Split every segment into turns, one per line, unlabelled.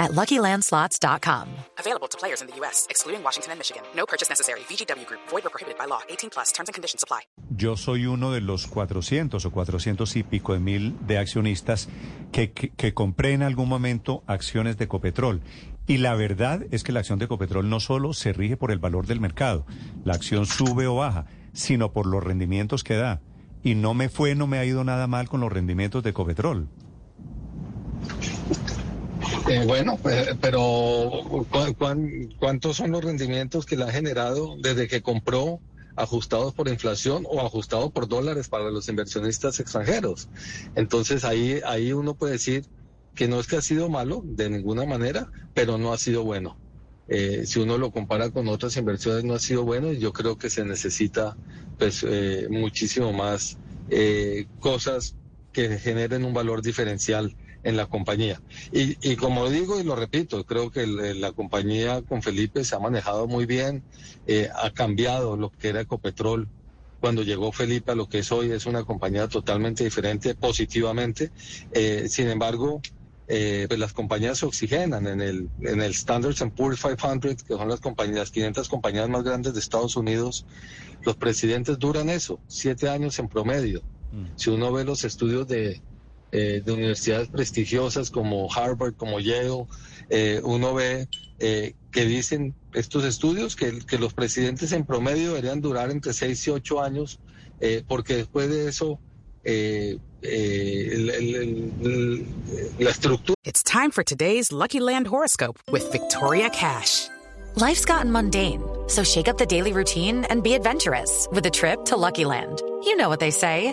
at LuckyLandSlots.com.
Available to players in the U.S., excluding Washington and Michigan. No purchase necessary. VGW Group. Void or prohibited by law. 18 plus. Terms and conditions apply.
Yo soy uno de los 400 o 400 y pico de mil de accionistas que, que, que compré en algún momento acciones de Copetrol. Y la verdad es que la acción de Copetrol no solo se rige por el valor del mercado, la acción sube o baja, sino por los rendimientos que da. Y no me fue, no me ha ido nada mal con los rendimientos de Copetrol.
Eh, bueno, pues, pero ¿cu cuán, cuántos son los rendimientos que le ha generado desde que compró ajustados por inflación o ajustados por dólares para los inversionistas extranjeros? Entonces ahí, ahí uno puede decir que no es que ha sido malo de ninguna manera, pero no ha sido bueno. Eh, si uno lo compara con otras inversiones no ha sido bueno y yo creo que se necesita pues eh, muchísimo más eh, cosas que generen un valor diferencial en la compañía. Y, y como digo y lo repito, creo que el, la compañía con Felipe se ha manejado muy bien, eh, ha cambiado lo que era Ecopetrol. Cuando llegó Felipe a lo que es hoy, es una compañía totalmente diferente, positivamente. Eh, sin embargo, eh, pues las compañías se oxigenan en el, en el Standards Poor's 500, que son las compañías, las 500 compañías más grandes de Estados Unidos. Los presidentes duran eso, siete años en promedio. Mm. Si uno ve los estudios de, eh, de universidades prestigiosas como Harvard, como Yale, eh, uno ve eh, que dicen estos estudios que, que, los presidentes en promedio deberían durar entre 6 y 8 años, eh, porque después de eso eh, el, el, la estructura.
It's time for today's Lucky Land horoscope with Victoria Cash.
Life's gotten mundane, so shake up the daily routine and be adventurous with a trip to Lucky Land. You know what they say.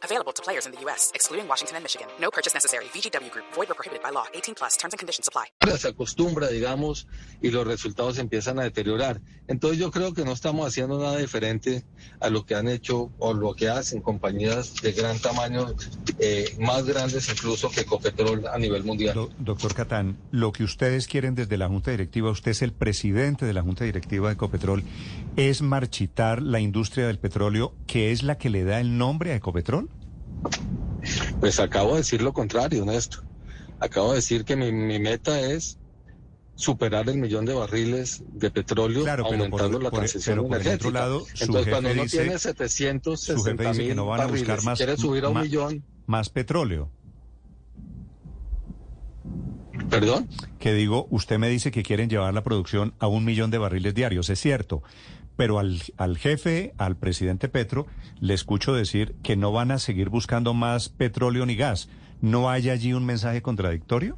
Available to players in the U.S., excluding Washington and Michigan. No purchase necessary. VGW Group. Void or prohibited by law. 18 plus. Terms and conditions apply.
Se acostumbra, digamos, y los resultados empiezan a deteriorar. Entonces yo creo que no estamos haciendo nada diferente a lo que han hecho o lo que hacen compañías de gran tamaño, eh, más grandes incluso que Copetrol a nivel mundial.
Do doctor Catán, lo que ustedes quieren desde la Junta Directiva, usted es el presidente de la Junta Directiva de Copetrol, es marchitar la industria del petróleo, que es la que le da el nombre a Ecopetrol?
Pues acabo de decir lo contrario, Néstor. Acabo de decir que mi, mi meta es superar el millón de barriles de petróleo
claro,
aumentando
por,
la
por,
transición
pero por
energética.
otro lado,
Entonces, cuando uno
dice,
tiene 760 mil
que no van a
barriles,
buscar más,
quiere subir a un
más,
millón.
Más petróleo.
¿Perdón?
Que digo, usted me dice que quieren llevar la producción a un millón de barriles diarios, es cierto. Pero al, al jefe, al presidente Petro, le escucho decir que no van a seguir buscando más petróleo ni gas. ¿No hay allí un mensaje contradictorio?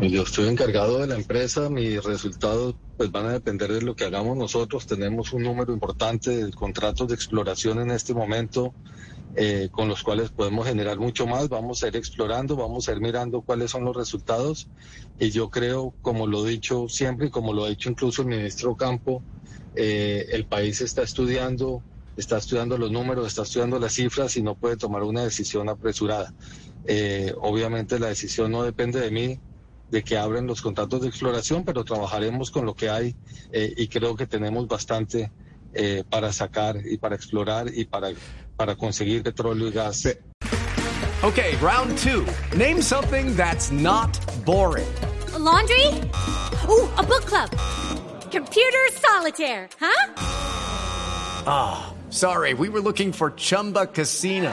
Yo estoy encargado de la empresa, mis resultados pues van a depender de lo que hagamos nosotros. Tenemos un número importante de contratos de exploración en este momento eh, con los cuales podemos generar mucho más. Vamos a ir explorando, vamos a ir mirando cuáles son los resultados. Y yo creo, como lo he dicho siempre y como lo ha dicho incluso el ministro Campo, eh, el país está estudiando, está estudiando los números, está estudiando las cifras y no puede tomar una decisión apresurada. Eh, obviamente la decisión no depende de mí, de que abren los contratos de exploración, pero trabajaremos con lo que hay eh, y creo que tenemos bastante eh, para sacar y para explorar y para, para conseguir petróleo y gas.
Okay, round two. Name something that's not boring.
A laundry? Ooh, a book club. Computer solitaire, huh?
Ah, oh, sorry, we were looking for Chumba Casino.